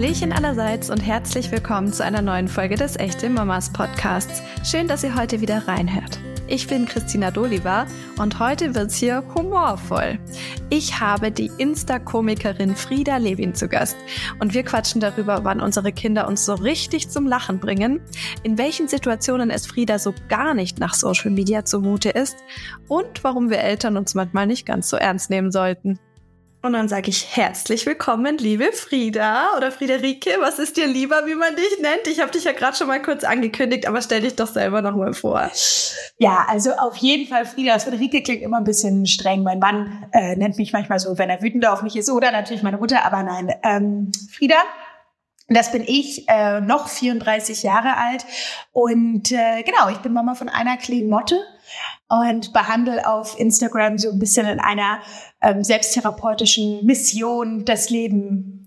Hallöchen allerseits und herzlich willkommen zu einer neuen Folge des Echte Mamas Podcasts. Schön, dass ihr heute wieder reinhört. Ich bin Christina Doliva und heute wird's hier humorvoll. Ich habe die Insta-Komikerin Frieda Levin zu Gast und wir quatschen darüber, wann unsere Kinder uns so richtig zum Lachen bringen, in welchen Situationen es Frieda so gar nicht nach Social Media zumute ist und warum wir Eltern uns manchmal nicht ganz so ernst nehmen sollten. Und dann sage ich herzlich willkommen, liebe Frieda oder Friederike. Was ist dir lieber, wie man dich nennt? Ich habe dich ja gerade schon mal kurz angekündigt, aber stell dich doch selber noch mal vor. Ja, also auf jeden Fall Frieda. Friederike klingt immer ein bisschen streng. Mein Mann äh, nennt mich manchmal so, wenn er wütend auf mich ist, oder natürlich meine Mutter, aber nein. Ähm, Frieda, das bin ich, äh, noch 34 Jahre alt. Und äh, genau, ich bin Mama von einer kleinen Motte und behandle auf Instagram so ein bisschen in einer ähm, selbsttherapeutischen Mission das Leben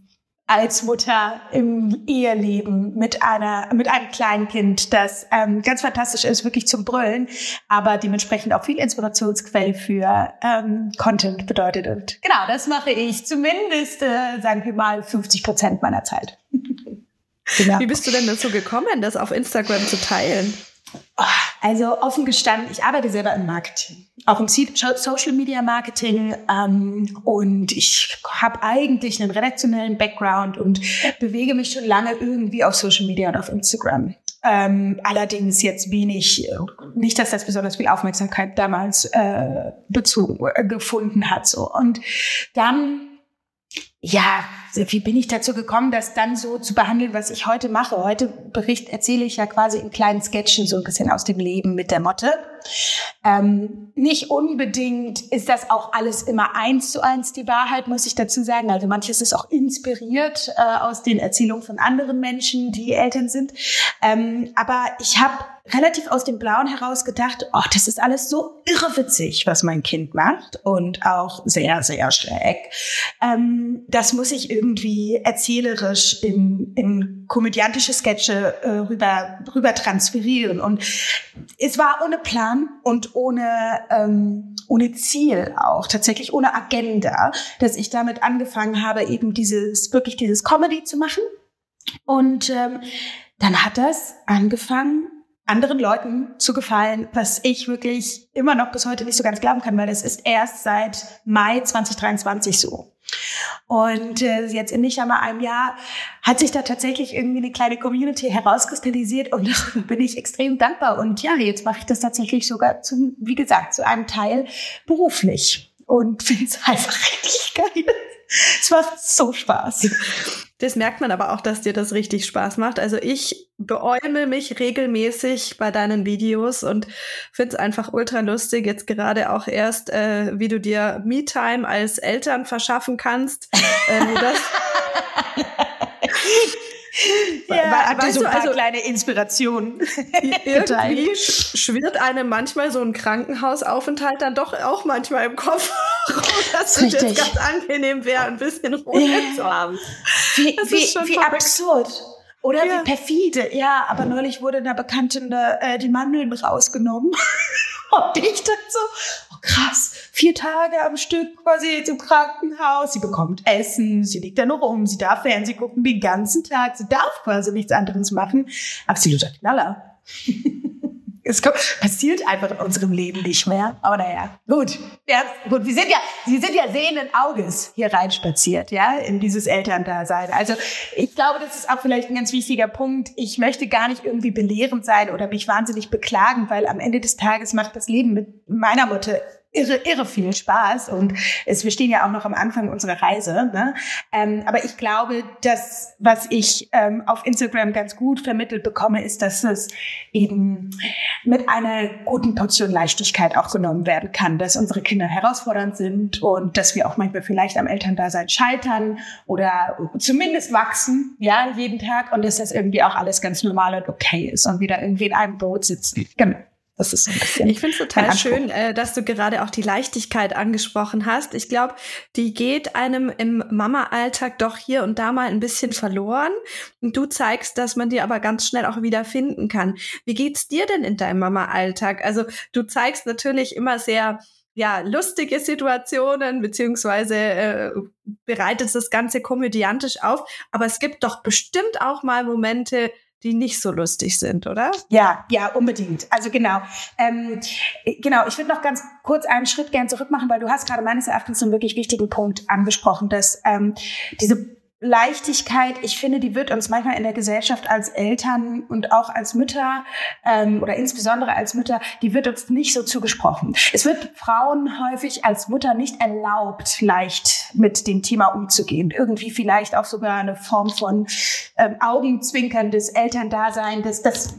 als Mutter im Eheleben mit einer mit einem kleinen Kind, das ähm, ganz fantastisch ist, wirklich zum Brüllen, aber dementsprechend auch viel Inspirationsquelle für ähm, Content bedeutet. Und genau, das mache ich zumindest, äh, sagen wir mal, 50 Prozent meiner Zeit. genau. Wie bist du denn dazu gekommen, das auf Instagram zu teilen? Also offen gestanden, ich arbeite selber im Marketing, auch im Social Media Marketing ähm, und ich habe eigentlich einen redaktionellen Background und bewege mich schon lange irgendwie auf Social Media und auf Instagram. Ähm, allerdings jetzt wenig, nicht, dass das besonders viel Aufmerksamkeit damals äh, Bezug äh, gefunden hat. So und dann ja, wie bin ich dazu gekommen, das dann so zu behandeln, was ich heute mache? Heute Bericht erzähle ich ja quasi in kleinen Sketchen so ein bisschen aus dem Leben mit der Motte. Ähm, nicht unbedingt ist das auch alles immer eins zu eins die Wahrheit, muss ich dazu sagen. Also manches ist auch inspiriert äh, aus den Erzählungen von anderen Menschen, die Eltern sind. Ähm, aber ich habe relativ aus dem Blauen heraus gedacht, oh, das ist alles so irrewitzig, was mein Kind macht und auch sehr, sehr schräg. Ähm, das muss ich irgendwie erzählerisch in, in komödiantische Sketche äh, rüber, rüber transferieren. Und es war ohne Plan und ohne, ähm, ohne Ziel auch, tatsächlich ohne Agenda, dass ich damit angefangen habe, eben dieses, wirklich dieses Comedy zu machen. Und ähm, dann hat das angefangen, anderen Leuten zu gefallen, was ich wirklich immer noch bis heute nicht so ganz glauben kann, weil das ist erst seit Mai 2023 so. Und äh, jetzt in nicht einmal einem Jahr hat sich da tatsächlich irgendwie eine kleine Community herauskristallisiert und darüber bin ich extrem dankbar. Und ja, jetzt mache ich das tatsächlich sogar zum, wie gesagt, zu einem Teil beruflich und finde es einfach richtig geil. Es macht so Spaß. Das merkt man aber auch, dass dir das richtig Spaß macht. Also ich beäume mich regelmäßig bei deinen Videos und finde es einfach ultra lustig. Jetzt gerade auch erst, äh, wie du dir Me-Time als Eltern verschaffen kannst. äh, das ja, Habt ihr so paar also, kleine Inspirationen? irgendwie schwirrt einem manchmal so ein Krankenhausaufenthalt dann doch auch manchmal im Kopf, dass es jetzt ganz angenehm wäre, ein bisschen Ruhe ja. zu haben. Wie, wie, wie absurd. Oder ja. wie perfide. Ja, aber neulich wurde einer Bekannten äh, die Mandeln rausgenommen. Und ich dachte so, krass, vier Tage am Stück quasi jetzt im Krankenhaus. Sie bekommt Essen, sie liegt da nur rum, sie darf Fernsehen gucken den ganzen Tag, sie darf quasi nichts anderes machen. Absoluter Knaller. es kommt, passiert einfach in unserem Leben nicht mehr. Aber naja, gut. Ja, gut. Wir sind ja, Sie sind ja sehenden Auges hier reinspaziert, ja, in dieses Elterndasein. Also ich glaube, das ist auch vielleicht ein ganz wichtiger Punkt. Ich möchte gar nicht irgendwie belehrend sein oder mich wahnsinnig beklagen, weil am Ende des Tages macht das Leben mit meiner Mutter irre, irre viel Spaß und es, wir stehen ja auch noch am Anfang unserer Reise. Ne? Ähm, aber ich glaube, dass was ich ähm, auf Instagram ganz gut vermittelt bekomme, ist, dass es eben mit einer guten Portion Leichtigkeit auch genommen werden kann, dass unsere Kinder herausfordernd sind und dass wir auch manchmal vielleicht am Elterndasein scheitern oder zumindest wachsen, ja, jeden Tag und dass das irgendwie auch alles ganz normal und okay ist und wieder irgendwie in einem Boot sitzen. Genau. Das ist ein bisschen. Ich finde es total schön, äh, dass du gerade auch die Leichtigkeit angesprochen hast. Ich glaube, die geht einem im Mama-Alltag doch hier und da mal ein bisschen verloren. Und du zeigst, dass man die aber ganz schnell auch wieder finden kann. Wie geht's dir denn in deinem Mama-Alltag? Also du zeigst natürlich immer sehr ja, lustige Situationen, beziehungsweise äh, bereitet das Ganze komödiantisch auf. Aber es gibt doch bestimmt auch mal Momente, die nicht so lustig sind, oder? Ja, ja, unbedingt. Also genau. Ähm, genau, ich würde noch ganz kurz einen Schritt gern zurück machen, weil du hast gerade meines Erachtens einen wirklich wichtigen Punkt angesprochen, dass ähm, diese Leichtigkeit, ich finde, die wird uns manchmal in der Gesellschaft als Eltern und auch als Mütter ähm, oder insbesondere als Mütter, die wird uns nicht so zugesprochen. Es wird Frauen häufig als Mutter nicht erlaubt, leicht mit dem Thema umzugehen. Irgendwie vielleicht auch sogar eine Form von ähm, Augenzwinkern Elterndasein, das, das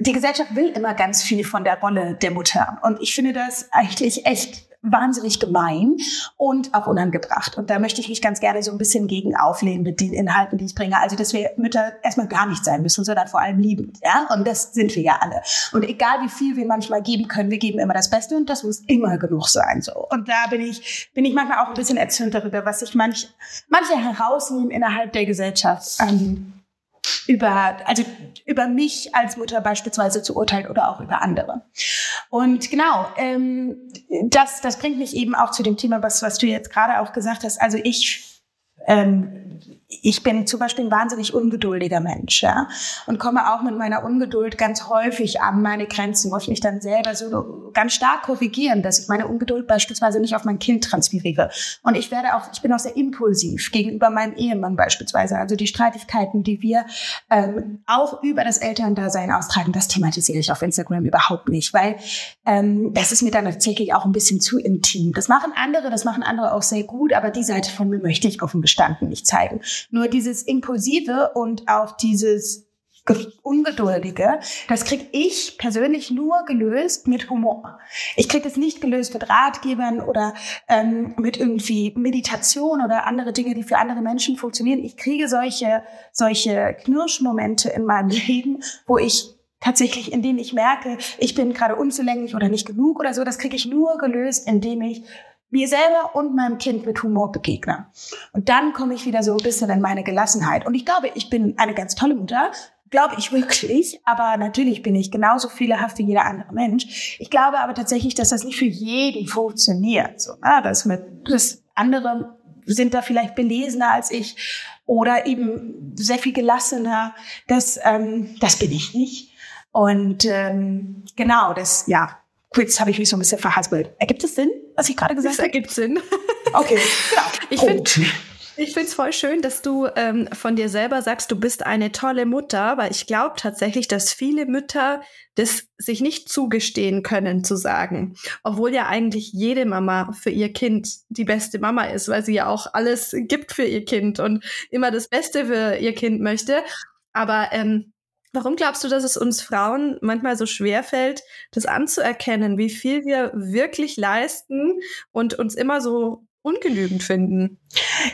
die Gesellschaft will immer ganz viel von der Rolle der Mutter. Und ich finde das eigentlich echt wahnsinnig gemein und auch unangebracht. Und da möchte ich mich ganz gerne so ein bisschen gegen auflehnen mit den Inhalten, die ich bringe. Also, dass wir Mütter erstmal gar nicht sein müssen, sondern vor allem lieben. Ja, und das sind wir ja alle. Und egal wie viel wir manchmal geben können, wir geben immer das Beste und das muss immer genug sein, so. Und da bin ich, bin ich manchmal auch ein bisschen erzürnt darüber, was sich manch, manche herausnehmen innerhalb der Gesellschaft. Ähm, über, also über mich als Mutter beispielsweise zu urteilen oder auch über andere. Und genau, ähm, das, das bringt mich eben auch zu dem Thema, was, was du jetzt gerade auch gesagt hast. Also ich ähm, ich bin zum Beispiel ein wahnsinnig ungeduldiger Mensch, ja, und komme auch mit meiner Ungeduld ganz häufig an meine Grenzen, muss mich dann selber so ganz stark korrigieren, dass ich meine Ungeduld beispielsweise nicht auf mein Kind transferiere. Und ich werde auch, ich bin auch sehr impulsiv gegenüber meinem Ehemann beispielsweise. Also die Streitigkeiten, die wir ähm, auch über das Elterndasein austragen, das thematisiere ich auf Instagram überhaupt nicht, weil ähm, das ist mir dann tatsächlich auch ein bisschen zu intim. Das machen andere, das machen andere auch sehr gut, aber die Seite von mir möchte ich offen gestanden nicht zeigen. Nur dieses Impulsive und auch dieses Ungeduldige, das kriege ich persönlich nur gelöst mit Humor. Ich kriege das nicht gelöst mit Ratgebern oder ähm, mit irgendwie Meditation oder andere Dinge, die für andere Menschen funktionieren. Ich kriege solche, solche Knirschmomente in meinem Leben, wo ich tatsächlich, in denen ich merke, ich bin gerade unzulänglich oder nicht genug oder so, das kriege ich nur gelöst, indem ich mir selber und meinem Kind mit Humor begegne. Und dann komme ich wieder so ein bisschen in meine Gelassenheit. Und ich glaube, ich bin eine ganz tolle Mutter, glaube ich wirklich, aber natürlich bin ich genauso fehlerhaft wie jeder andere Mensch. Ich glaube aber tatsächlich, dass das nicht für jeden funktioniert. So, na, das mit, das andere sind da vielleicht belesener als ich oder eben sehr viel gelassener. Das, ähm, das bin ich nicht. Und ähm, genau, das, ja, Jetzt habe ich mich so ein bisschen verhaspelt. Ergibt es Sinn, was ich gerade gesagt habe? Das ergibt Sinn. Okay, genau. Ich finde ich finde es voll schön, dass du ähm, von dir selber sagst, du bist eine tolle Mutter, weil ich glaube tatsächlich, dass viele Mütter das sich nicht zugestehen können zu sagen, obwohl ja eigentlich jede Mama für ihr Kind die beste Mama ist, weil sie ja auch alles gibt für ihr Kind und immer das Beste für ihr Kind möchte. Aber ähm, Warum glaubst du, dass es uns Frauen manchmal so schwer fällt, das anzuerkennen, wie viel wir wirklich leisten und uns immer so ungenügend finden?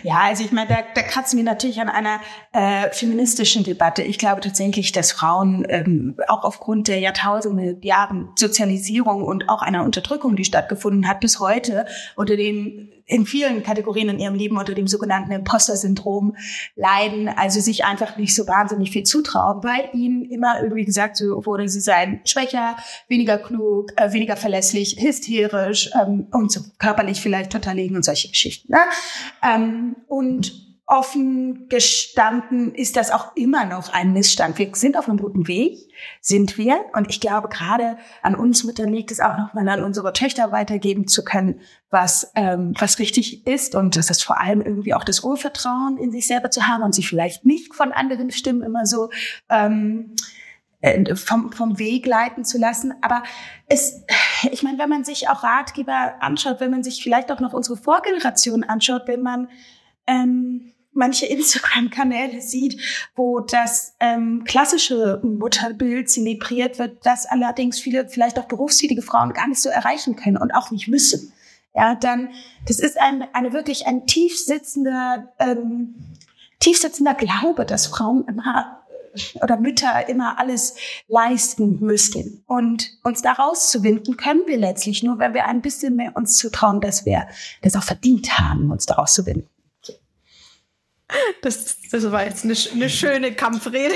Ja, also ich meine, da, da kratzen wir natürlich an einer äh, feministischen Debatte. Ich glaube tatsächlich, dass Frauen ähm, auch aufgrund der Jahrtausende Jahren Sozialisierung und auch einer Unterdrückung, die stattgefunden hat, bis heute unter dem in vielen Kategorien in ihrem Leben unter dem sogenannten Imposter-Syndrom leiden, also sich einfach nicht so wahnsinnig viel zutrauen, weil ihnen immer irgendwie gesagt wurde, sie seien schwächer, weniger klug, äh, weniger verlässlich, hysterisch ähm, und so körperlich vielleicht total liegen und solche Geschichten. Ne? Ähm, und offen gestanden ist das auch immer noch ein Missstand. Wir sind auf einem guten Weg, sind wir. Und ich glaube, gerade an uns Müttern liegt es auch noch mal an unsere Töchter weitergeben zu können, was, ähm, was richtig ist. Und das ist vor allem irgendwie auch das Urvertrauen in sich selber zu haben und sich vielleicht nicht von anderen Stimmen immer so ähm, äh, vom, vom Weg leiten zu lassen. Aber es, ich meine, wenn man sich auch Ratgeber anschaut, wenn man sich vielleicht auch noch unsere Vorgeneration anschaut, wenn man ähm, manche Instagram-Kanäle sieht, wo das ähm, klassische Mutterbild zelebriert wird, das allerdings viele vielleicht auch berufstätige Frauen gar nicht so erreichen können und auch nicht müssen. Ja, dann das ist ein, eine wirklich ein tief sitzender, ähm, tief sitzender Glaube, dass Frauen immer oder Mütter immer alles leisten müssten. Und uns da rauszuwinden können wir letztlich nur, wenn wir ein bisschen mehr uns zutrauen, dass wir das auch verdient haben, uns daraus zu winden. Das, das war jetzt eine, eine schöne Kampfrede.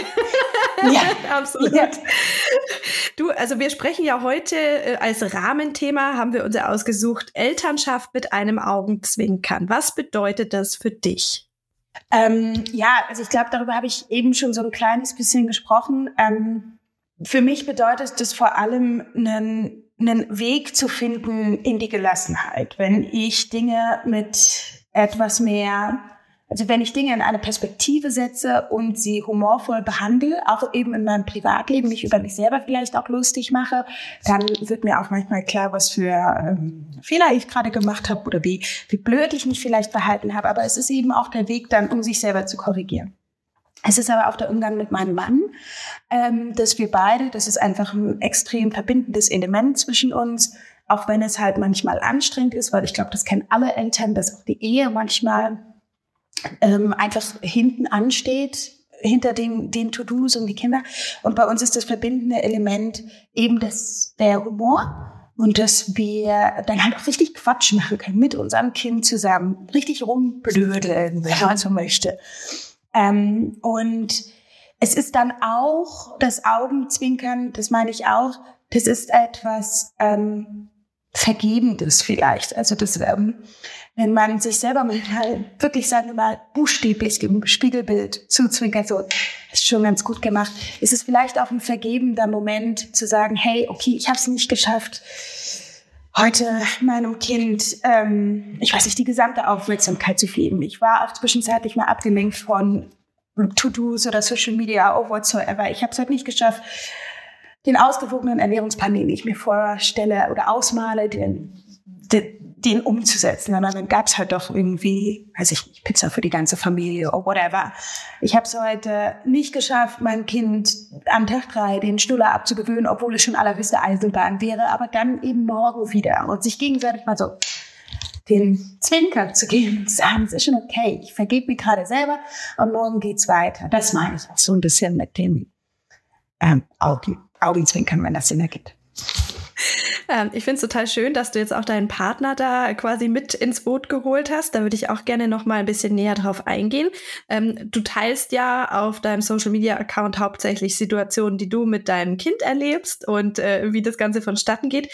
ja, absolut. Ja. Du, also wir sprechen ja heute äh, als Rahmenthema, haben wir uns ja ausgesucht, Elternschaft mit einem Augenzwinkern. Was bedeutet das für dich? Ähm, ja, also ich glaube, darüber habe ich eben schon so ein kleines bisschen gesprochen. Ähm, für mich bedeutet das vor allem einen, einen Weg zu finden in die Gelassenheit. Wenn ich Dinge mit etwas mehr also wenn ich Dinge in eine Perspektive setze und sie humorvoll behandle, auch eben in meinem Privatleben, mich über mich selber vielleicht auch lustig mache, dann wird mir auch manchmal klar, was für ähm, Fehler ich gerade gemacht habe oder wie, wie blöd ich mich vielleicht verhalten habe. Aber es ist eben auch der Weg dann, um sich selber zu korrigieren. Es ist aber auch der Umgang mit meinem Mann, ähm, dass wir beide, das ist einfach ein extrem verbindendes Element zwischen uns, auch wenn es halt manchmal anstrengend ist, weil ich glaube, das kennen alle Eltern, dass auch die Ehe manchmal ähm, einfach hinten ansteht, hinter dem, den To-Dos und die Kinder. Und bei uns ist das verbindende Element eben das, der Humor. Und dass wir dann halt auch richtig Quatsch machen können mit unserem Kind zusammen. Richtig rumblödeln, wenn man so möchte. Ähm, und es ist dann auch das Augenzwinkern, das meine ich auch, das ist etwas ähm, Vergebendes vielleicht. Also das ähm, wenn man sich selber mal wirklich, sagen wir mal, buchstäblich im Spiegelbild zuzwinkert, so, ist schon ganz gut gemacht, ist es vielleicht auch ein vergebender Moment zu sagen, hey, okay, ich habe es nicht geschafft, heute meinem Kind, ähm, ich weiß nicht, die gesamte Aufmerksamkeit zu geben. Ich war auch zwischenzeitlich mal abgelenkt von To-Dos oder Social Media or whatsoever. Ich habe es halt nicht geschafft, den ausgewogenen Ernährungsplan, den ich mir vorstelle oder ausmale, den, den den umzusetzen. Und dann gab's halt doch irgendwie, weiß ich nicht, Pizza für die ganze Familie oder whatever. Ich habe es heute nicht geschafft, mein Kind am Tag drei den Schnuller abzugewöhnen, obwohl es schon allerhöchste Eisenbahn wäre, aber dann eben morgen wieder und sich gegenseitig mal so den Zwinker zu geben und sagen, es ist schon okay, ich vergebe mir gerade selber und morgen geht's weiter. Das meine ich auch so ein bisschen mit dem ähm, Augen, Augenzwinkern, wenn das Sinn ergibt. Ähm, ich finde es total schön, dass du jetzt auch deinen Partner da quasi mit ins Boot geholt hast. Da würde ich auch gerne noch mal ein bisschen näher drauf eingehen. Ähm, du teilst ja auf deinem Social Media Account hauptsächlich Situationen, die du mit deinem Kind erlebst und äh, wie das Ganze vonstatten geht.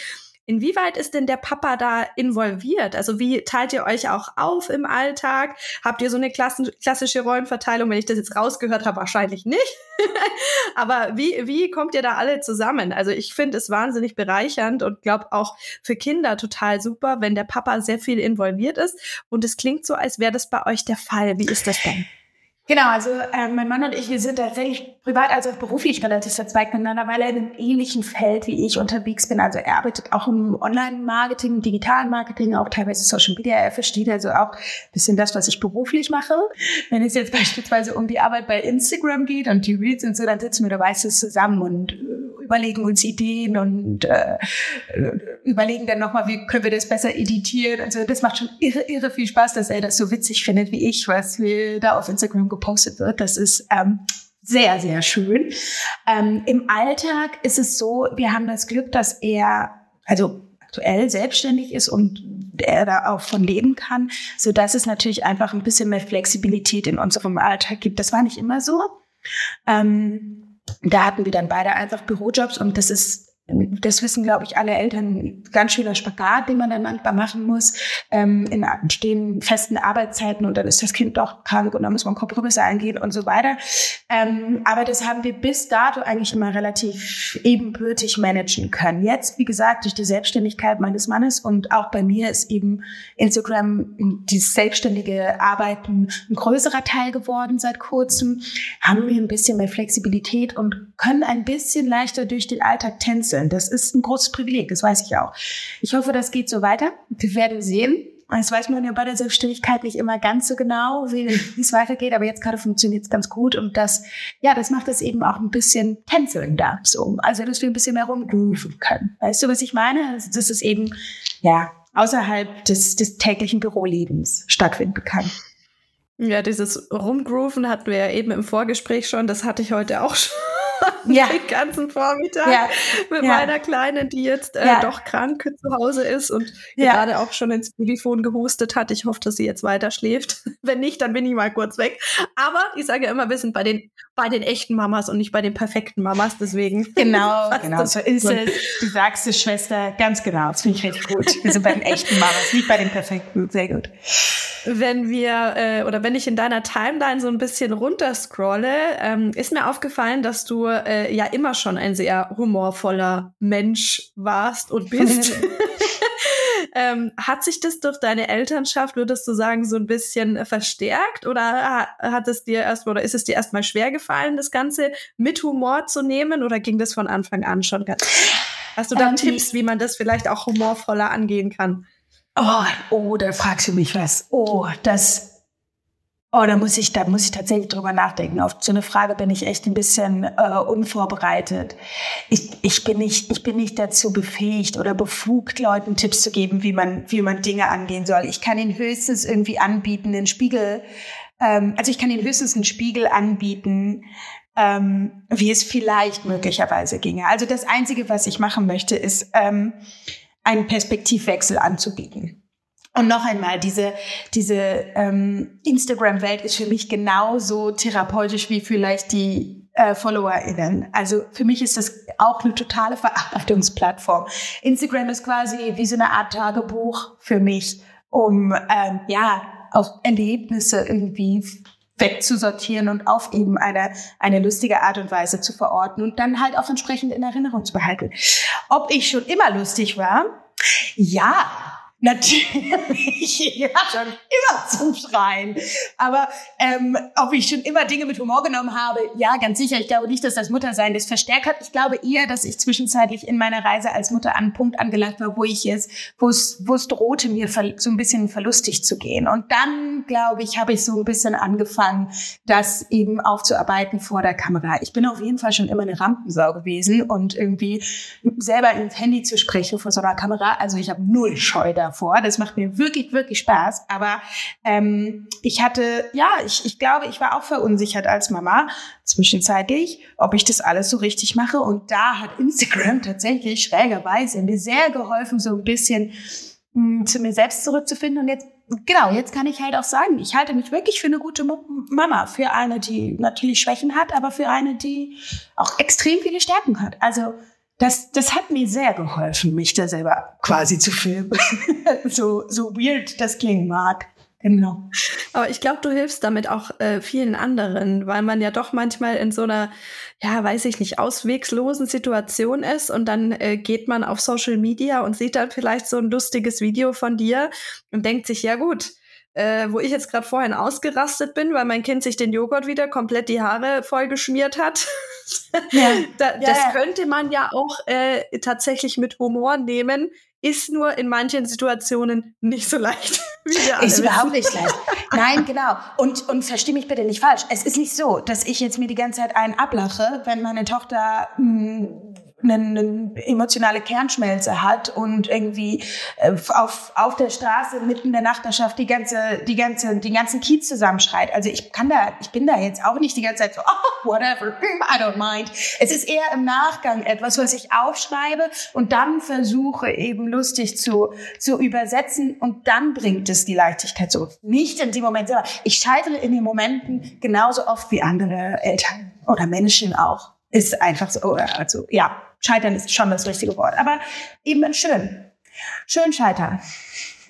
Inwieweit ist denn der Papa da involviert? Also wie teilt ihr euch auch auf im Alltag? Habt ihr so eine klassische Rollenverteilung? Wenn ich das jetzt rausgehört habe, wahrscheinlich nicht. Aber wie, wie kommt ihr da alle zusammen? Also ich finde es wahnsinnig bereichernd und glaube auch für Kinder total super, wenn der Papa sehr viel involviert ist. Und es klingt so, als wäre das bei euch der Fall. Wie ist das denn? Genau, also äh, mein Mann und ich, wir sind tatsächlich privat als auch beruflich relativ verzweigt miteinander, weil er in einem ähnlichen Feld wie ich unterwegs bin. Also er arbeitet auch im Online-Marketing, digitalen Marketing, auch teilweise Social Media. Er versteht also auch ein bisschen das, was ich beruflich mache. Wenn es jetzt beispielsweise um die Arbeit bei Instagram geht und die Reels und so, dann sitzen wir da meistens zusammen und äh, überlegen uns Ideen und äh, überlegen dann nochmal, wie können wir das besser editieren. Also das macht schon irre, irre viel Spaß, dass er das so witzig findet wie ich, was wir da auf Instagram gepostet wird. Das ist ähm, sehr, sehr schön. Ähm, Im Alltag ist es so, wir haben das Glück, dass er, also aktuell selbstständig ist und er da auch von leben kann, so dass es natürlich einfach ein bisschen mehr Flexibilität in unserem Alltag gibt. Das war nicht immer so. Ähm, da hatten wir dann beide einfach Bürojobs und das ist das wissen, glaube ich, alle Eltern, ganz schöner Spagat, den man dann manchmal machen muss, ähm, in stehen festen Arbeitszeiten und dann ist das Kind doch krank und dann muss man Kompromisse eingehen und so weiter. Ähm, aber das haben wir bis dato eigentlich immer relativ ebenbürtig managen können. Jetzt, wie gesagt, durch die Selbstständigkeit meines Mannes und auch bei mir ist eben Instagram dieses selbstständige Arbeiten ein größerer Teil geworden seit kurzem, haben wir ein bisschen mehr Flexibilität und können ein bisschen leichter durch den Alltag tänzeln sind. Das ist ein großes Privileg, das weiß ich auch. Ich hoffe, das geht so weiter. Wir werden sehen. Das weiß man ja bei der Selbstständigkeit nicht immer ganz so genau, wie es weitergeht, aber jetzt gerade funktioniert es ganz gut und das, ja, das macht es eben auch ein bisschen tänzeln da, so. Also, dass wir ein bisschen mehr rumgrooven können. Weißt du, was ich meine? Also, dass es eben, ja, außerhalb des, des täglichen Bürolebens stattfinden kann. Ja, dieses Rumgrooven hatten wir ja eben im Vorgespräch schon, das hatte ich heute auch schon. ja. den ganzen Vormittag ja. mit ja. meiner Kleinen, die jetzt äh, doch krank zu Hause ist und gerade auch schon ins Telefon gehustet hat. Ich hoffe, dass sie jetzt weiter schläft. Wenn nicht, dann bin ich mal kurz weg. Aber ich sage ja immer, wir sind bei den, bei den echten Mamas und nicht bei den perfekten Mamas. Deswegen. Genau, genau. So ist es. Du sagst es, Schwester. Ganz genau. Das finde ich richtig gut. Wir sind bei den echten Mamas, nicht bei den perfekten. Sehr gut. Wenn wir, äh, oder wenn ich in deiner Timeline so ein bisschen runterscrolle, ähm, ist mir aufgefallen, dass du äh, ja immer schon ein sehr humorvoller Mensch warst und bist. ähm, hat sich das durch deine Elternschaft, würdest du sagen, so ein bisschen verstärkt oder hat es dir erst oder ist es dir erstmal schwer gefallen, das Ganze mit Humor zu nehmen oder ging das von Anfang an schon ganz? Hast du da ähm, Tipps, wie man das vielleicht auch humorvoller angehen kann? Oh, oh, da fragst du mich was. Oh, das Oh, da muss ich, da muss ich tatsächlich drüber nachdenken. Auf so eine Frage bin ich echt ein bisschen äh, unvorbereitet. Ich, ich bin nicht, ich bin nicht dazu befähigt oder befugt, Leuten Tipps zu geben, wie man, wie man Dinge angehen soll. Ich kann ihnen höchstens irgendwie anbieten, den Spiegel, ähm, also ich kann ihnen höchstens einen Spiegel anbieten, ähm, wie es vielleicht möglicherweise ginge. Also das Einzige, was ich machen möchte, ist ähm, einen Perspektivwechsel anzubieten. Und noch einmal, diese, diese ähm, Instagram-Welt ist für mich genauso therapeutisch wie vielleicht die äh, FollowerInnen. Also für mich ist das auch eine totale Verarbeitungsplattform. Instagram ist quasi wie so eine Art Tagebuch für mich, um ähm, ja auf Erlebnisse irgendwie wegzusortieren und auf eben eine, eine lustige Art und Weise zu verorten und dann halt auch entsprechend in Erinnerung zu behalten. Ob ich schon immer lustig war? Ja, Natürlich, ja, schon immer zum Schreien. Aber ähm, ob ich schon immer Dinge mit Humor genommen habe, ja, ganz sicher. Ich glaube nicht, dass das Muttersein das verstärkt hat. Ich glaube eher, dass ich zwischenzeitlich in meiner Reise als Mutter an einen Punkt angelangt war, wo ich es, wo es, wo es drohte, mir so ein bisschen verlustig zu gehen. Und dann, glaube ich, habe ich so ein bisschen angefangen, das eben aufzuarbeiten vor der Kamera. Ich bin auf jeden Fall schon immer eine Rampensau gewesen und irgendwie selber ins Handy zu sprechen vor so einer Kamera. Also ich habe null Scheu da davor. Das macht mir wirklich, wirklich Spaß. Aber ähm, ich hatte, ja, ich, ich glaube, ich war auch verunsichert als Mama zwischenzeitlich, ob ich das alles so richtig mache. Und da hat Instagram tatsächlich schrägerweise mir sehr geholfen, so ein bisschen mh, hm, zu mir selbst zurückzufinden. Und jetzt genau, jetzt kann ich halt auch sagen, ich halte mich wirklich für eine gute Mama, für eine, die natürlich Schwächen hat, aber für eine, die auch extrem viele Stärken hat. Also das, das hat mir sehr geholfen, mich da selber quasi zu filmen. so, so weird das klingen mag. Genau. Aber ich glaube, du hilfst damit auch äh, vielen anderen, weil man ja doch manchmal in so einer, ja, weiß ich nicht, auswegslosen Situation ist und dann äh, geht man auf Social Media und sieht dann vielleicht so ein lustiges Video von dir und denkt sich, ja gut, äh, wo ich jetzt gerade vorhin ausgerastet bin, weil mein Kind sich den Joghurt wieder komplett die Haare voll geschmiert hat. Ja. da, ja, das ja. könnte man ja auch äh, tatsächlich mit Humor nehmen, ist nur in manchen Situationen nicht so leicht. Ist überhaupt nicht leicht. Nein, genau. Und, und versteh mich bitte nicht falsch. Es ist nicht so, dass ich jetzt mir die ganze Zeit einen ablache, wenn meine Tochter mh, hm, eine, emotionale Kernschmelze hat und irgendwie äh, auf, auf der Straße mitten in der Nachbarschaft die ganze, die ganze, die ganzen Kiez zusammenschreit. Also ich kann da, ich bin da jetzt auch nicht die ganze Zeit so, oh, whatever, I don't mind. Es ist eher im Nachgang etwas, was ich aufschreibe und dann versuche eben lustig zu, zu übersetzen und dann bringt es die Leichtigkeit so. Nicht in dem Moment selber. Ich scheitere in den Momenten genauso oft wie andere Eltern oder Menschen auch. Ist einfach so, also ja, Scheitern ist schon das richtige Wort. Aber eben schön. Schön scheitern.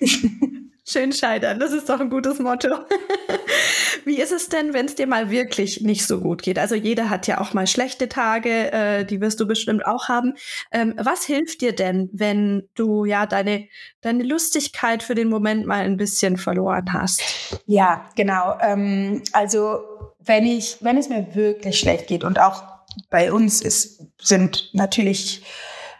Schön scheitern, das ist doch ein gutes Motto. Wie ist es denn, wenn es dir mal wirklich nicht so gut geht? Also jeder hat ja auch mal schlechte Tage, äh, die wirst du bestimmt auch haben. Ähm, was hilft dir denn, wenn du ja deine, deine Lustigkeit für den Moment mal ein bisschen verloren hast? Ja, genau. Ähm, also wenn ich, wenn es mir wirklich schlecht geht und auch bei uns ist, sind natürlich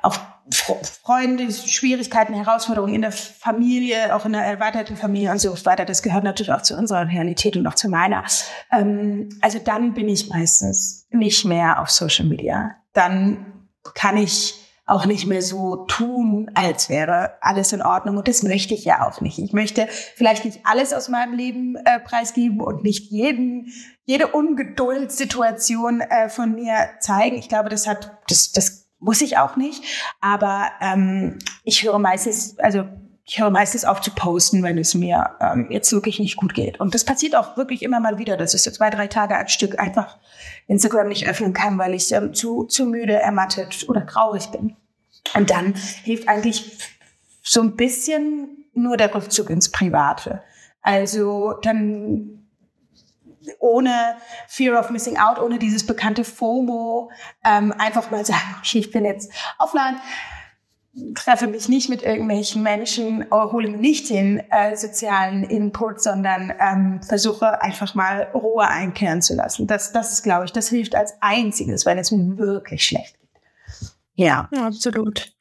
auch Freunde, Schwierigkeiten, Herausforderungen in der Familie, auch in der erweiterten Familie und so weiter. Das gehört natürlich auch zu unserer Realität und auch zu meiner. Ähm, also dann bin ich meistens nicht mehr auf Social Media. Dann kann ich auch nicht mehr so tun, als wäre alles in Ordnung. Und das möchte ich ja auch nicht. Ich möchte vielleicht nicht alles aus meinem Leben äh, preisgeben und nicht jeden, jede Ungeduldsituation äh, von mir zeigen. Ich glaube, das hat, das, das muss ich auch nicht. Aber ähm, ich höre meistens, also ich höre meistens auf zu posten, wenn es mir ähm, jetzt wirklich nicht gut geht. Und das passiert auch wirklich immer mal wieder, dass ich so zwei, drei Tage ein Stück einfach Instagram nicht öffnen kann, weil ich ähm, zu, zu müde, ermattet oder traurig bin. Und dann hilft eigentlich so ein bisschen nur der Rückzug ins Private. Also dann ohne Fear of Missing Out, ohne dieses bekannte FOMO, ähm, einfach mal sagen, okay, ich bin jetzt offline treffe mich nicht mit irgendwelchen Menschen, hole mir nicht den äh, sozialen Input, sondern ähm, versuche einfach mal Ruhe einkehren zu lassen. Das, das ist, glaube ich, das hilft als einziges, wenn es mir wirklich schlecht geht. Ja, absolut.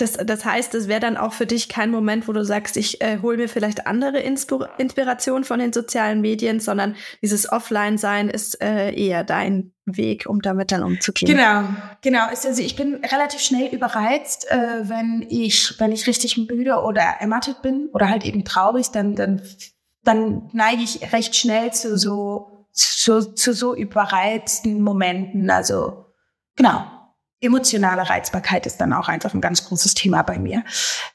Das, das heißt, es wäre dann auch für dich kein Moment, wo du sagst, ich äh, hole mir vielleicht andere Inspir Inspiration von den sozialen Medien, sondern dieses Offline-Sein ist äh, eher dein Weg, um damit dann umzugehen. Genau, genau. Also ich bin relativ schnell überreizt, äh, wenn ich, wenn ich richtig müde oder ermattet bin oder halt eben traurig, dann, dann, dann neige ich recht schnell zu so, zu, zu so überreizten Momenten. Also, genau emotionale Reizbarkeit ist dann auch einfach ein ganz großes Thema bei mir.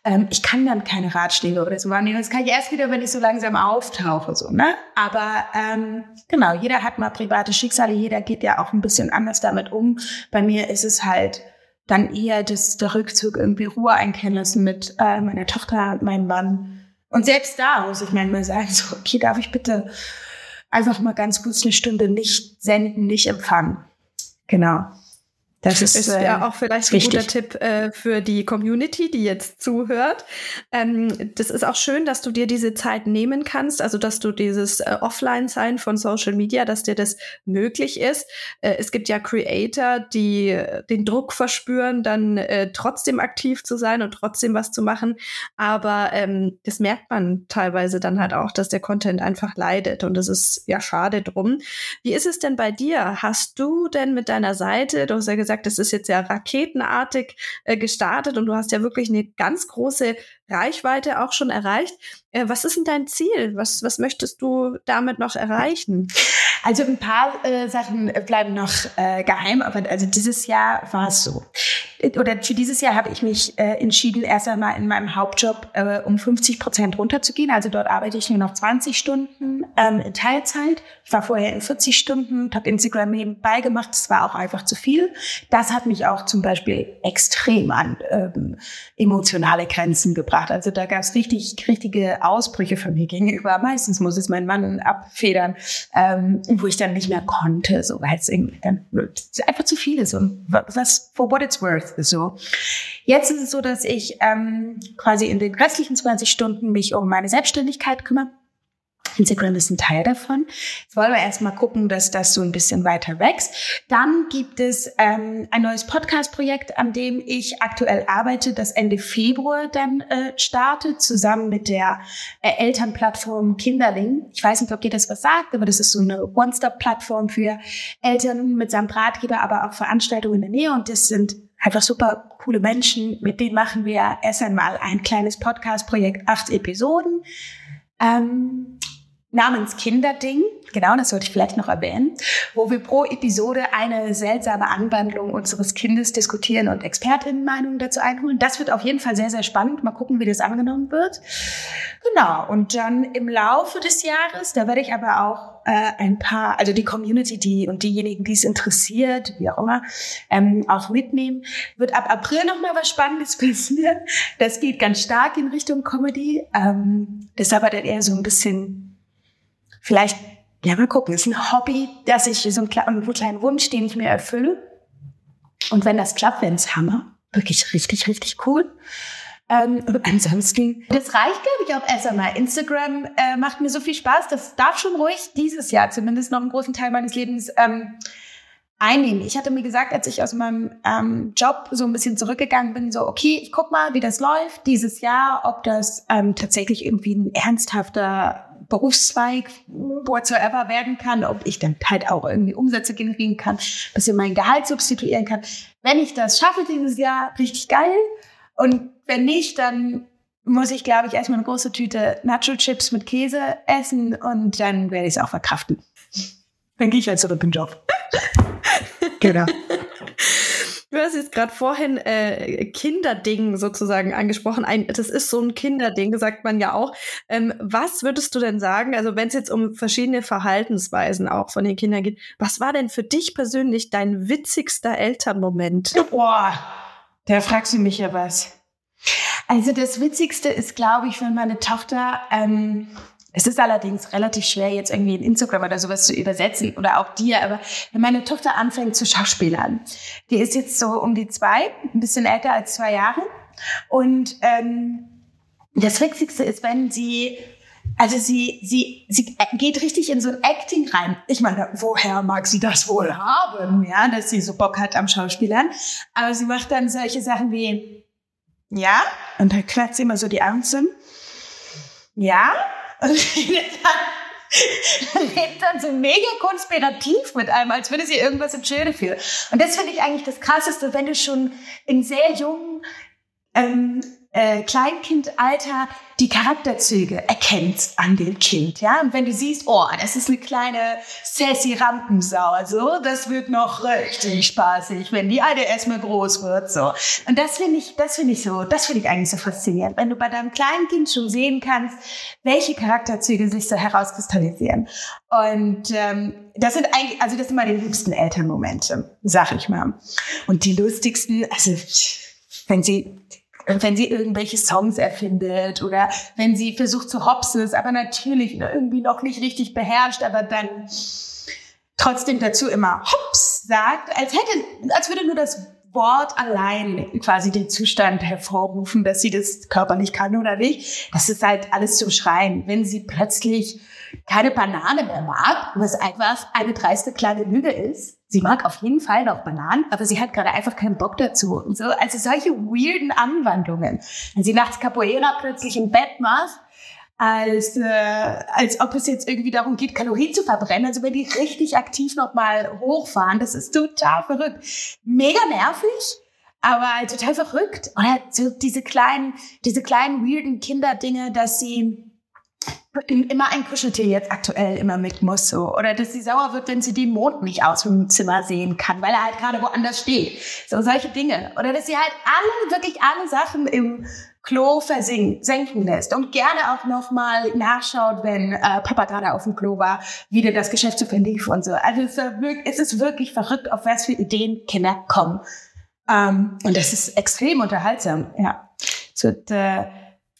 Ähm, ich kann dann keine Ratschläge oder so wahrnehmen. Das kann ich erst wieder, wenn ich so langsam auftauche, so, ne? Aber, ähm, genau, jeder hat mal private Schicksale, jeder geht ja auch ein bisschen anders damit um. Bei mir ist es halt dann eher das, der Rückzug irgendwie Ruhe einkehren lassen mit äh, meiner Tochter und meinem Mann. Und selbst da muss ich manchmal sagen, so, okay, darf ich bitte einfach mal ganz kurz eine Stunde nicht senden, nicht empfangen. Genau. Das ist, ist ja äh, auch vielleicht ein guter Tipp äh, für die Community, die jetzt zuhört. Ähm, das ist auch schön, dass du dir diese Zeit nehmen kannst, also dass du dieses äh, Offline-Sein von Social Media, dass dir das möglich ist. Äh, es gibt ja Creator, die äh, den Druck verspüren, dann trotzdem aktiv zu sein und trotzdem was zu machen. Aber ähm, das merkt man teilweise dann halt auch, dass der Content einfach leidet und das ist ja schade drum. Wie ist es denn bei dir? Hast du denn mit deiner Seite, du hast ja gesagt, gesagt, das ist jetzt ja raketenartig äh, gestartet und du hast ja wirklich eine ganz große Reichweite auch schon erreicht. Äh, was ist denn dein Ziel? Was, was möchtest du damit noch erreichen? Also ein paar äh, Sachen bleiben noch äh, geheim, aber also dieses Jahr war es so. Oder für dieses Jahr habe ich mich äh, entschieden, erst einmal in meinem Hauptjob äh, um 50 Prozent runterzugehen. Also dort arbeite ich nur noch 20 Stunden ähm, in Teilzeit. Ich war vorher in 40 Stunden, habe Instagram nebenbei gemacht. Das war auch einfach zu viel. Das hat mich auch zum Beispiel extrem an ähm, emotionale Grenzen gebracht. Also da gab es richtig, richtige Ausbrüche von mir gegenüber. Meistens muss es mein Mann abfedern, ähm, wo ich dann nicht mehr konnte, so weil es irgendwie dann einfach zu viel ist. Und was for what it's worth. So. Jetzt ist es so, dass ich ähm, quasi in den restlichen 20 Stunden mich um meine Selbstständigkeit kümmere. Instagram ist ein Teil davon. Jetzt wollen wir erstmal gucken, dass das so ein bisschen weiter wächst. Dann gibt es ähm, ein neues Podcast-Projekt, an dem ich aktuell arbeite, das Ende Februar dann äh, startet, zusammen mit der äh, Elternplattform Kinderling. Ich weiß nicht, ob ihr das was sagt, aber das ist so eine One-Stop-Plattform für Eltern mitsamt Ratgeber, aber auch Veranstaltungen in der Nähe. Und das sind einfach super coole Menschen. Mit denen machen wir erst einmal ein kleines Podcast-Projekt, acht Episoden. Ähm, namens Kinderding, genau, das sollte ich vielleicht noch erwähnen, wo wir pro Episode eine seltsame Anwandlung unseres Kindes diskutieren und Expertinnenmeinungen dazu einholen. Das wird auf jeden Fall sehr, sehr spannend. Mal gucken, wie das angenommen wird. Genau, und dann im Laufe des Jahres, da werde ich aber auch äh, ein paar, also die Community, die und diejenigen, die es interessiert, wie auch immer, ähm, auch mitnehmen, wird ab April noch mal was Spannendes passieren. Das geht ganz stark in Richtung Comedy. Ähm, ist aber dann eher so ein bisschen vielleicht, ja, mal gucken, ist ein Hobby, dass ich so einen, einen kleinen Wunsch, den ich mir erfülle. Und wenn das klappt, wenn es Hammer. Wirklich richtig, richtig cool. Ähm, ansonsten, das reicht, glaube ich, auch erst einmal. Instagram äh, macht mir so viel Spaß. Das darf schon ruhig dieses Jahr zumindest noch einen großen Teil meines Lebens ähm, einnehmen. Ich hatte mir gesagt, als ich aus meinem ähm, Job so ein bisschen zurückgegangen bin, so, okay, ich guck mal, wie das läuft dieses Jahr, ob das ähm, tatsächlich irgendwie ein ernsthafter Berufszweig whatsoever werden kann, ob ich dann halt auch irgendwie Umsätze generieren kann, bisschen mein Gehalt substituieren kann. Wenn ich das schaffe dieses Jahr, richtig geil. Und wenn nicht, dann muss ich, glaube ich, erstmal eine große Tüte Nacho-Chips mit Käse essen und dann werde ich es auch verkraften. Dann gehe ich halt zurück in den Job. Genau. Du hast jetzt gerade vorhin äh, Kinderding sozusagen angesprochen. Ein, das ist so ein Kinderding, sagt man ja auch. Ähm, was würdest du denn sagen, also wenn es jetzt um verschiedene Verhaltensweisen auch von den Kindern geht, was war denn für dich persönlich dein witzigster Elternmoment? Boah, da fragst du mich ja was. Also das Witzigste ist, glaube ich, wenn meine Tochter ähm, es ist allerdings relativ schwer, jetzt irgendwie in Instagram oder sowas zu übersetzen oder auch dir, aber wenn meine Tochter anfängt zu schauspielern, die ist jetzt so um die zwei, ein bisschen älter als zwei Jahre. Und ähm, das Witzigste ist, wenn sie also sie, sie, sie geht richtig in so ein Acting rein. Ich meine, woher mag sie das wohl haben, ja, dass sie so Bock hat am Schauspielern? Aber sie macht dann solche Sachen wie, ja, und da klappt sie immer so die Augen zu. Ja, und redet dann, redet dann so mega konspirativ mit einem, als würde sie irgendwas in Schilde führen. Und das finde ich eigentlich das Krasseste, wenn du schon in sehr jungen ähm, äh, Kleinkindalter die Charakterzüge erkennst an dem Kind, ja. Und wenn du siehst, oh, das ist eine kleine sassy Rampensau, also das wird noch richtig spaßig, wenn die eine erstmal groß wird, so. Und das finde ich, das finde ich so, das finde ich eigentlich so faszinierend, wenn du bei deinem kleinen Kind schon sehen kannst, welche Charakterzüge sich so herauskristallisieren. Und ähm, das sind eigentlich, also das sind die liebsten Elternmomente, sag ich mal. Und die lustigsten, also wenn sie wenn sie irgendwelche Songs erfindet oder wenn sie versucht zu hopsen, ist aber natürlich irgendwie noch nicht richtig beherrscht, aber dann trotzdem dazu immer hops sagt, als hätte, als würde nur das Wort allein quasi den Zustand hervorrufen, dass sie das körperlich kann oder nicht. Das ist halt alles zum Schreien. Wenn sie plötzlich keine Banane mehr mag, was einfach eine dreiste kleine Lüge ist. Sie mag auf jeden Fall noch Bananen, aber sie hat gerade einfach keinen Bock dazu. Und so, also solche weirden Anwandlungen. Wenn sie nachts Capoeira plötzlich im Bett macht, als, äh, als ob es jetzt irgendwie darum geht, Kalorien zu verbrennen. Also wenn die richtig aktiv nochmal hochfahren, das ist total verrückt. Mega nervig, aber total verrückt. Oder so diese kleinen, diese kleinen weirden Kinderdinge, dass sie immer ein Kuscheltier jetzt aktuell immer mit muss so oder dass sie sauer wird, wenn sie den Mond nicht aus dem Zimmer sehen kann, weil er halt gerade woanders steht. So solche Dinge oder dass sie halt alle wirklich alle Sachen im Klo versenken lässt und gerne auch noch mal nachschaut, wenn äh, Papa gerade auf dem Klo war, wie denn das Geschäft zu verlief und so. Also es ist, wirklich, es ist wirklich verrückt, auf was für Ideen Kinder kommen. Ähm, und das ist extrem unterhaltsam, ja. So, äh,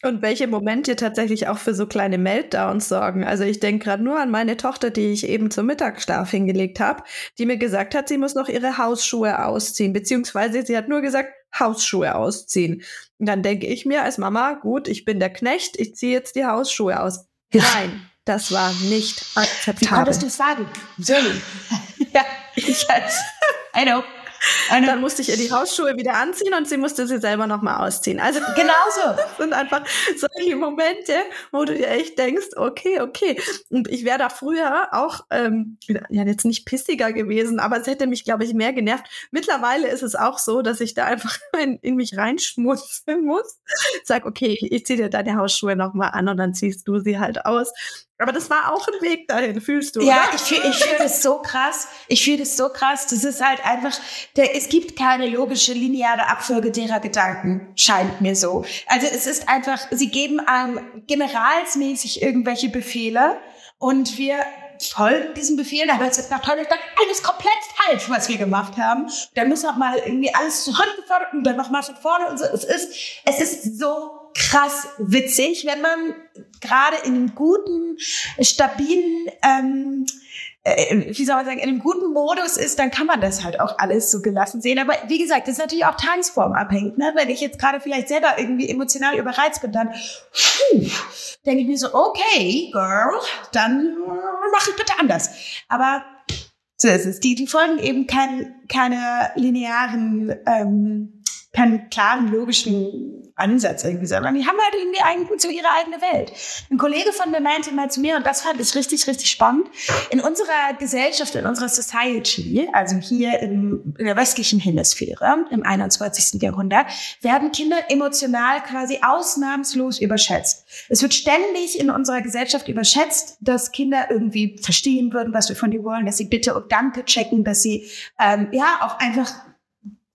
und welche Momente tatsächlich auch für so kleine Meltdowns sorgen. Also ich denke gerade nur an meine Tochter, die ich eben zum Mittagsschlaf hingelegt habe, die mir gesagt hat, sie muss noch ihre Hausschuhe ausziehen, beziehungsweise sie hat nur gesagt, Hausschuhe ausziehen. Und dann denke ich mir als Mama, gut, ich bin der Knecht, ich ziehe jetzt die Hausschuhe aus. Nein, das war nicht akzeptabel. Wie konntest du sagen? Sorry. ja, ich als, I know. Eine dann musste ich ihr die Hausschuhe wieder anziehen und sie musste sie selber nochmal ausziehen. Also genauso. Das sind einfach solche Momente, wo du dir echt denkst, okay, okay. Und ich wäre da früher auch, ähm, ja jetzt nicht pissiger gewesen, aber es hätte mich, glaube ich, mehr genervt. Mittlerweile ist es auch so, dass ich da einfach in, in mich reinschmutzen muss. Sag, okay, ich ziehe dir deine Hausschuhe nochmal an und dann ziehst du sie halt aus. Aber das war auch ein Weg dahin, fühlst du? Ja, oder? ich fühle ich fühl das so krass. Ich fühle das so krass. Das ist halt einfach, der, es gibt keine logische, lineare Abfolge derer Gedanken, scheint mir so. Also es ist einfach, sie geben einem generalsmäßig irgendwelche Befehle und wir folgen diesen Befehlen, aber es ist nach toll, alles komplett falsch, was wir gemacht haben. Dann müssen wir mal irgendwie alles zurückgefordert und dann nochmal von vorne und so. Es ist, es ist so krass witzig, wenn man gerade in einem guten, stabilen, ähm, äh, wie soll man sagen, in einem guten Modus ist, dann kann man das halt auch alles so gelassen sehen. Aber wie gesagt, das ist natürlich auch tagesformabhängig. Ne? Wenn ich jetzt gerade vielleicht selber irgendwie emotional überreizt bin, dann puh, denke ich mir so, okay, Girl, dann mach ich bitte anders. Aber So ist es. Die, die folgen eben kein, keine linearen, ähm, keinen klaren logischen Ansatz irgendwie, sondern die haben halt irgendwie ein, so ihre eigene Welt. Ein Kollege von mir meinte mal zu mir, und das fand ich richtig, richtig spannend, in unserer Gesellschaft, in unserer Society, also hier in, in der westlichen Hemisphäre im 21. Jahrhundert, werden Kinder emotional quasi ausnahmslos überschätzt. Es wird ständig in unserer Gesellschaft überschätzt, dass Kinder irgendwie verstehen würden, was wir von dir wollen, dass sie Bitte und Danke checken, dass sie ähm, ja auch einfach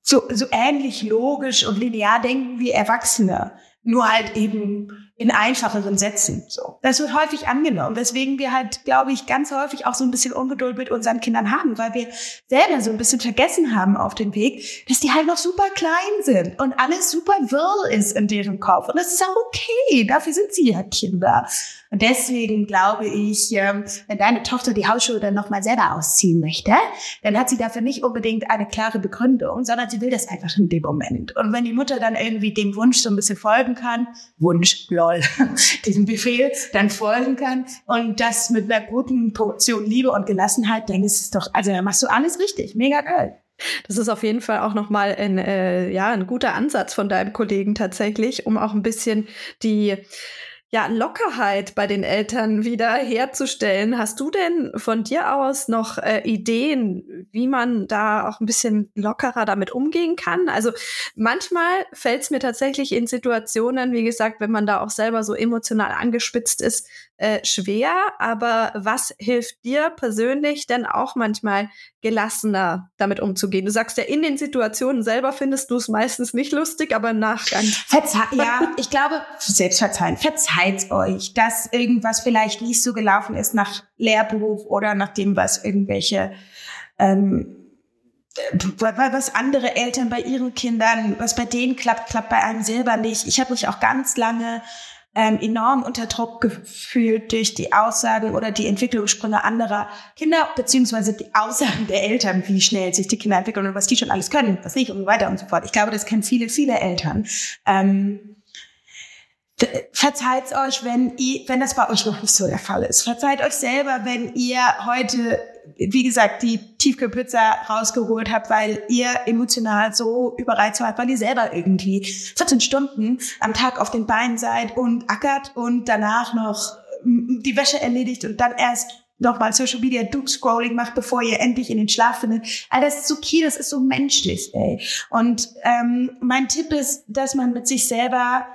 so, so ähnlich logisch und linear denken wie Erwachsene. Nur halt eben in einfacheren Sätzen. So. Das wird häufig angenommen, weswegen wir halt, glaube ich, ganz häufig auch so ein bisschen Ungeduld mit unseren Kindern haben, weil wir selber so ein bisschen vergessen haben auf dem Weg, dass die halt noch super klein sind und alles super wirr ist in deren Kopf. Und das ist auch okay. Dafür sind sie ja Kinder. Und deswegen glaube ich, ähm, wenn deine Tochter die Hausschuhe dann nochmal selber ausziehen möchte, dann hat sie dafür nicht unbedingt eine klare Begründung, sondern sie will das einfach in dem Moment. Und wenn die Mutter dann irgendwie dem Wunsch so ein bisschen folgen kann, Wunsch, lol, diesem Befehl dann folgen kann und das mit einer guten Portion Liebe und Gelassenheit, dann ist es doch, also dann machst du alles richtig. Mega geil. Das ist auf jeden Fall auch nochmal ein, äh, ja, ein guter Ansatz von deinem Kollegen tatsächlich, um auch ein bisschen die ja, Lockerheit bei den Eltern wieder herzustellen. Hast du denn von dir aus noch äh, Ideen, wie man da auch ein bisschen lockerer damit umgehen kann? Also manchmal fällt es mir tatsächlich in Situationen, wie gesagt, wenn man da auch selber so emotional angespitzt ist, äh, schwer. Aber was hilft dir persönlich denn auch manchmal gelassener damit umzugehen? Du sagst ja, in den Situationen selber findest du es meistens nicht lustig, aber im Nachgang. Verze ja, ich glaube, selbst verzeihen. Verzeiht euch, dass irgendwas vielleicht nicht so gelaufen ist nach Lehrberuf oder nach dem, was irgendwelche ähm, was andere Eltern bei ihren Kindern, was bei denen klappt, klappt bei einem selber nicht. Ich habe mich auch ganz lange ähm, enorm unter Druck gefühlt durch die Aussagen oder die Entwicklungssprünge anderer Kinder, beziehungsweise die Aussagen der Eltern, wie schnell sich die Kinder entwickeln und was die schon alles können, was nicht und so weiter und so fort. Ich glaube, das kennen viele, viele Eltern. Ähm, Verzeiht euch, wenn ihr, wenn das bei euch noch nicht so der Fall ist. Verzeiht euch selber, wenn ihr heute wie gesagt, die Tiefkühlpizza rausgeholt habt, weil ihr emotional so überreizt wart, weil ihr selber irgendwie 14 Stunden am Tag auf den Beinen seid und ackert und danach noch die Wäsche erledigt und dann erst nochmal Social Media Doom Scrolling macht, bevor ihr endlich in den Schlaf findet. All das ist so okay, das ist so menschlich, ey. Und ähm, mein Tipp ist, dass man mit sich selber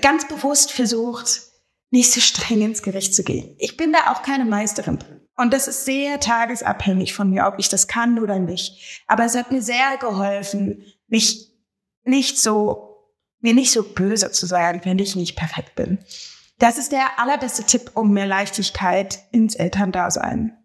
ganz bewusst versucht, nicht so streng ins Gericht zu gehen. Ich bin da auch keine Meisterin. Und das ist sehr tagesabhängig von mir, ob ich das kann oder nicht. Aber es hat mir sehr geholfen, mich nicht so, mir nicht so böse zu sein, wenn ich nicht perfekt bin. Das ist der allerbeste Tipp, um mehr Leichtigkeit ins Elterndasein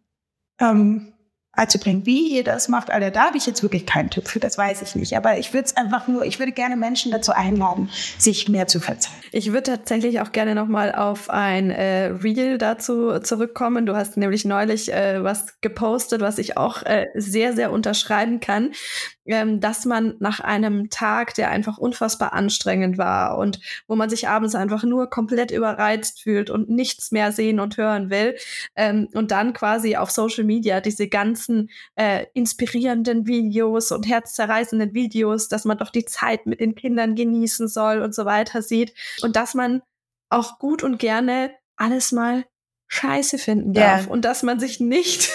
ähm, beizubringen. Wie ihr das macht, Alter, da habe ich jetzt wirklich keinen Tipp für, das weiß ich nicht. Aber ich würde es einfach nur, ich würde gerne Menschen dazu einladen, sich mehr zu verzeihen. Ich würde tatsächlich auch gerne nochmal auf ein äh, Reel dazu zurückkommen. Du hast nämlich neulich äh, was gepostet, was ich auch äh, sehr, sehr unterschreiben kann ähm, dass man nach einem Tag, der einfach unfassbar anstrengend war und wo man sich abends einfach nur komplett überreizt fühlt und nichts mehr sehen und hören will ähm, und dann quasi auf Social Media diese ganzen äh, inspirierenden Videos und herzzerreißenden Videos, dass man doch die Zeit mit den Kindern genießen soll und so weiter sieht und dass man auch gut und gerne alles mal scheiße finden darf yeah. und dass man sich nicht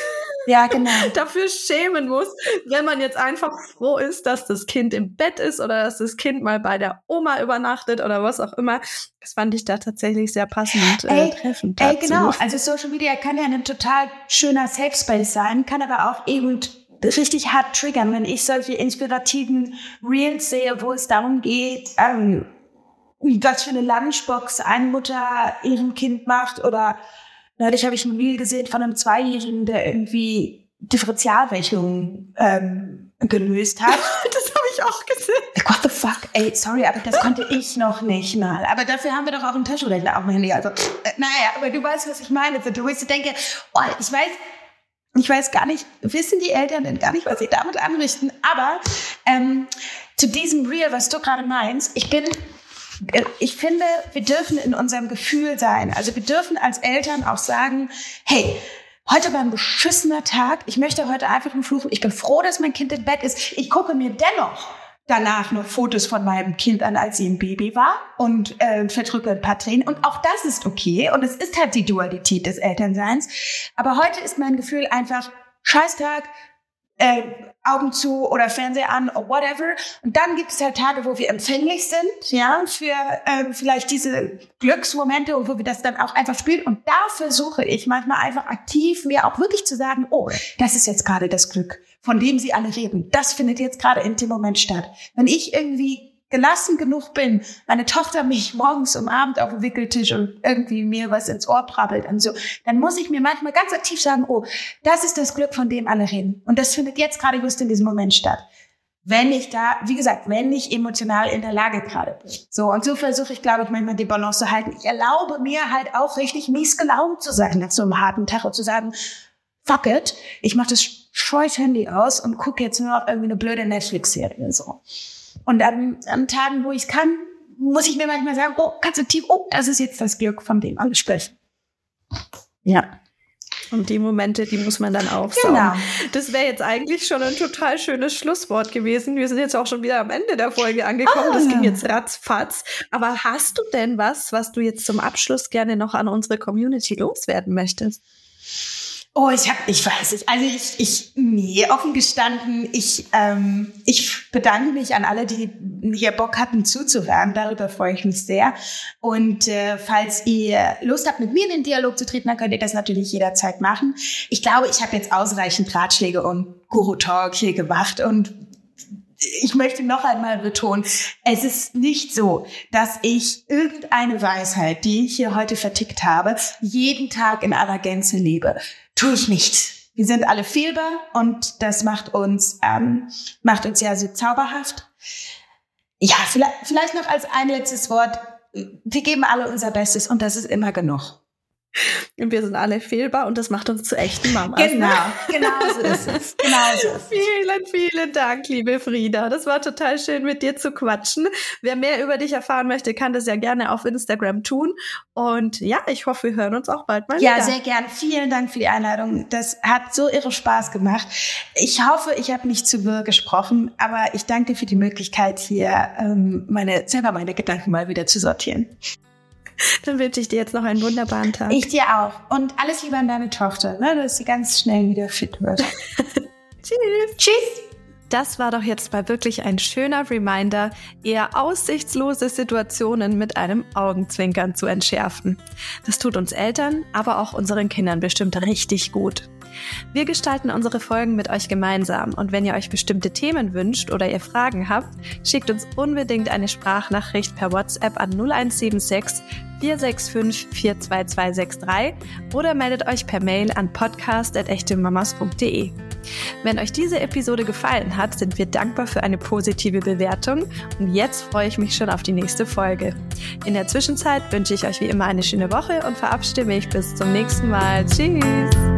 ja, genau. dafür schämen muss, wenn man jetzt einfach froh ist, dass das Kind im Bett ist oder dass das Kind mal bei der Oma übernachtet oder was auch immer. Das fand ich da tatsächlich sehr passend äh, ey, treffend. Dazu. Ey, genau. Also Social Media kann ja ein total schöner Safe Space sein, kann aber auch eben richtig hart triggern, wenn ich solche inspirativen Reels sehe, wo es darum geht, ähm, was für eine Lunchbox eine Mutter ihrem Kind macht oder Neulich habe ich ein Reel gesehen von einem Zweijährigen, der irgendwie Differentialrechnungen ähm, gelöst hat. das habe ich auch gesehen. What the fuck? Ey, sorry, aber das konnte ich noch nicht mal. Aber dafür haben wir doch auch einen Taschenrechner auf dem Handy. Also, äh, naja, aber du weißt, was ich meine. wo ich so denke, oh, ich weiß, ich weiß gar nicht, wissen die Eltern denn gar nicht, was sie damit anrichten. Aber ähm, zu diesem Reel, was du gerade meinst, ich bin ich finde, wir dürfen in unserem Gefühl sein. Also wir dürfen als Eltern auch sagen, hey, Heute war ein beschissener Tag. Ich möchte heute einfach nur fluchen. Ich bin froh, dass mein Kind im Bett ist. Ich gucke mir dennoch danach noch Fotos von meinem Kind an, als sie ein Baby war und äh, verdrücke ein paar Tränen. Und auch das ist okay. Und es ist halt die Dualität des Elternseins. Aber heute ist mein Gefühl einfach, Scheißtag, äh, Augen zu oder Fernseher an oder whatever. Und dann gibt es halt Tage, wo wir empfänglich sind, ja, für ähm, vielleicht diese Glücksmomente und wo wir das dann auch einfach spielen. Und da versuche ich manchmal einfach aktiv mir auch wirklich zu sagen, oh, das ist jetzt gerade das Glück, von dem sie alle reden. Das findet jetzt gerade in dem Moment statt. Wenn ich irgendwie gelassen genug bin, meine Tochter mich morgens um Abend auf dem Wickeltisch und irgendwie mir was ins Ohr prabbelt und so, dann muss ich mir manchmal ganz aktiv sagen, oh, das ist das Glück, von dem alle reden. Und das findet jetzt gerade just in diesem Moment statt. Wenn ich da, wie gesagt, wenn ich emotional in der Lage gerade bin. So, und so versuche ich, glaube ich, manchmal die Balance zu halten. Ich erlaube mir halt auch richtig mies gelaunt zu sein nach so einem harten Tag und zu sagen, fuck it, ich mache das scheiß Handy aus und gucke jetzt nur auf irgendwie eine blöde Netflix-Serie. So. Und an, an Tagen, wo ich es kann, muss ich mir manchmal sagen, oh, kannst du tief, oh, das ist jetzt das Glück, von dem alle sprechen. Ja. Und die Momente, die muss man dann aufsaugen. Genau. Das wäre jetzt eigentlich schon ein total schönes Schlusswort gewesen. Wir sind jetzt auch schon wieder am Ende der Folge angekommen. Oh, das ging jetzt ratzfatz. Aber hast du denn was, was du jetzt zum Abschluss gerne noch an unsere Community loswerden möchtest? Oh, ich habe, ich weiß nicht. Also ich, ich, nee, offen gestanden, ich, ähm, ich bedanke mich an alle, die hier Bock hatten zuzuhören. Darüber freue ich mich sehr. Und äh, falls ihr Lust habt, mit mir in den Dialog zu treten, dann könnt ihr das natürlich jederzeit machen. Ich glaube, ich habe jetzt ausreichend Ratschläge und Guru-Talk hier gemacht und ich möchte noch einmal betonen, es ist nicht so, dass ich irgendeine Weisheit, die ich hier heute vertickt habe, jeden Tag in aller Gänze lebe tue ich nicht. Wir sind alle fehlbar und das macht uns, ähm, macht uns ja so zauberhaft. Ja, vielleicht, vielleicht noch als ein letztes Wort. Wir geben alle unser Bestes und das ist immer genug. Und wir sind alle fehlbar und das macht uns zu echten Mamas. Genau, genau so ist es. Genau so ist vielen, vielen Dank, liebe Frieda. Das war total schön, mit dir zu quatschen. Wer mehr über dich erfahren möchte, kann das ja gerne auf Instagram tun. Und ja, ich hoffe, wir hören uns auch bald mal ja, wieder. Ja, sehr gern. Vielen Dank für die Einladung. Das hat so irre Spaß gemacht. Ich hoffe, ich habe nicht zu wirr gesprochen, aber ich danke dir für die Möglichkeit, hier ähm, meine, selber meine Gedanken mal wieder zu sortieren. Dann wünsche ich dir jetzt noch einen wunderbaren Tag. Ich dir auch. Und alles Liebe an deine Tochter, ne, dass sie ganz schnell wieder fit wird. Tschüss. Tschüss. Das war doch jetzt mal wirklich ein schöner Reminder, eher aussichtslose Situationen mit einem Augenzwinkern zu entschärfen. Das tut uns Eltern, aber auch unseren Kindern bestimmt richtig gut. Wir gestalten unsere Folgen mit euch gemeinsam und wenn ihr euch bestimmte Themen wünscht oder ihr Fragen habt, schickt uns unbedingt eine Sprachnachricht per WhatsApp an 0176 465 42263 oder meldet euch per Mail an podcast.echtemamas.de. Wenn euch diese Episode gefallen hat, sind wir dankbar für eine positive Bewertung und jetzt freue ich mich schon auf die nächste Folge. In der Zwischenzeit wünsche ich euch wie immer eine schöne Woche und verabschiede mich bis zum nächsten Mal. Tschüss!